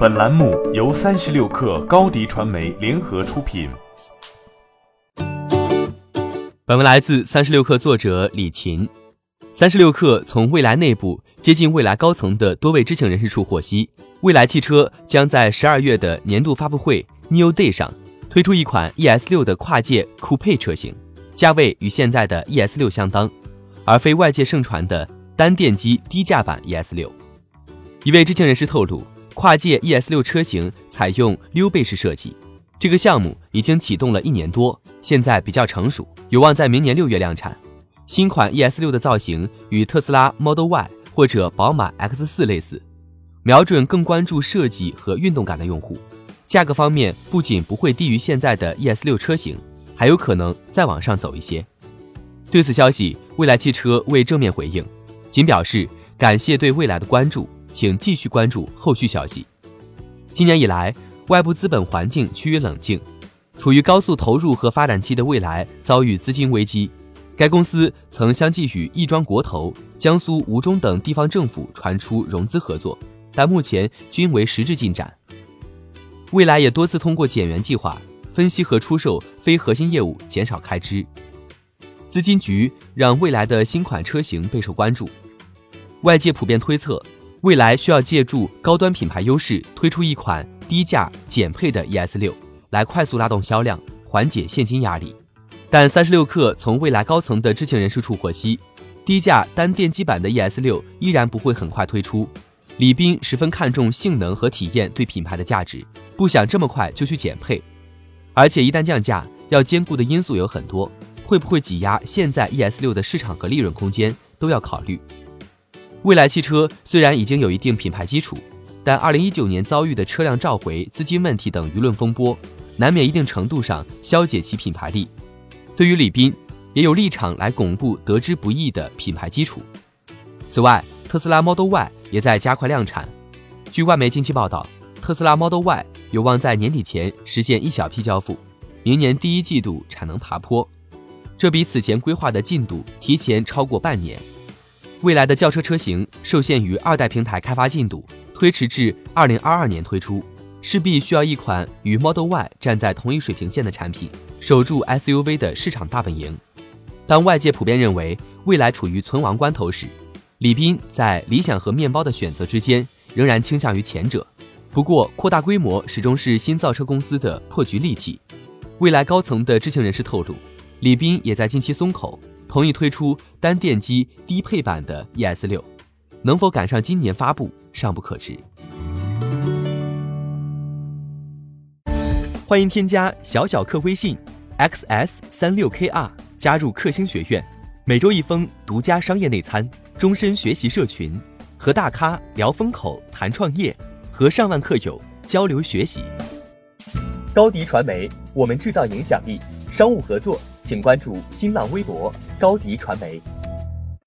本栏目由三十六氪高低传媒联合出品。本文来自三十六氪作者李琴。三十六氪从未来内部接近未来高层的多位知情人士处获悉，未来汽车将在十二月的年度发布会 New Day 上推出一款 ES 六的跨界酷配车型，价位与现在的 ES 六相当，而非外界盛传的单电机低价版 ES 六。一位知情人士透露，跨界 ES 六车型采用溜背式设计，这个项目已经启动了一年多，现在比较成熟，有望在明年六月量产。新款 ES 六的造型与特斯拉 Model Y 或者宝马 X 四类似，瞄准更关注设计和运动感的用户。价格方面不仅不会低于现在的 ES 六车型，还有可能再往上走一些。对此消息，蔚来汽车未正面回应，仅表示感谢对蔚来的关注。请继续关注后续消息。今年以来，外部资本环境趋于冷静，处于高速投入和发展期的未来遭遇资金危机。该公司曾相继与亦庄国投、江苏吴中等地方政府传出融资合作，但目前均为实质进展。未来也多次通过减员计划分析和出售非核心业务，减少开支。资金局让未来的新款车型备受关注，外界普遍推测。未来需要借助高端品牌优势，推出一款低价减配的 ES 六，来快速拉动销量，缓解现金压力。但三十六氪从未来高层的知情人士处获悉，低价单电机版的 ES 六依然不会很快推出。李斌十分看重性能和体验对品牌的价值，不想这么快就去减配。而且一旦降价，要兼顾的因素有很多，会不会挤压现在 ES 六的市场和利润空间，都要考虑。蔚来汽车虽然已经有一定品牌基础，但2019年遭遇的车辆召回、资金问题等舆论风波，难免一定程度上消解其品牌力。对于李斌，也有立场来巩固得之不易的品牌基础。此外，特斯拉 Model Y 也在加快量产。据外媒近期报道，特斯拉 Model Y 有望在年底前实现一小批交付，明年第一季度产能爬坡，这比此前规划的进度提前超过半年。未来的轿车车型受限于二代平台开发进度，推迟至二零二二年推出，势必需要一款与 Model Y 站在同一水平线的产品，守住 SUV 的市场大本营。当外界普遍认为未来处于存亡关头时，李斌在理想和面包的选择之间，仍然倾向于前者。不过，扩大规模始终是新造车公司的破局利器。未来高层的知情人士透露，李斌也在近期松口。同意推出单电机低配版的 ES 六，能否赶上今年发布尚不可知。欢迎添加小小客微信 xs 三六 kr 加入克星学院，每周一封独家商业内参，终身学习社群，和大咖聊风口谈创业，和上万客友交流学习。高迪传媒，我们制造影响力。商务合作。请关注新浪微博高迪传媒。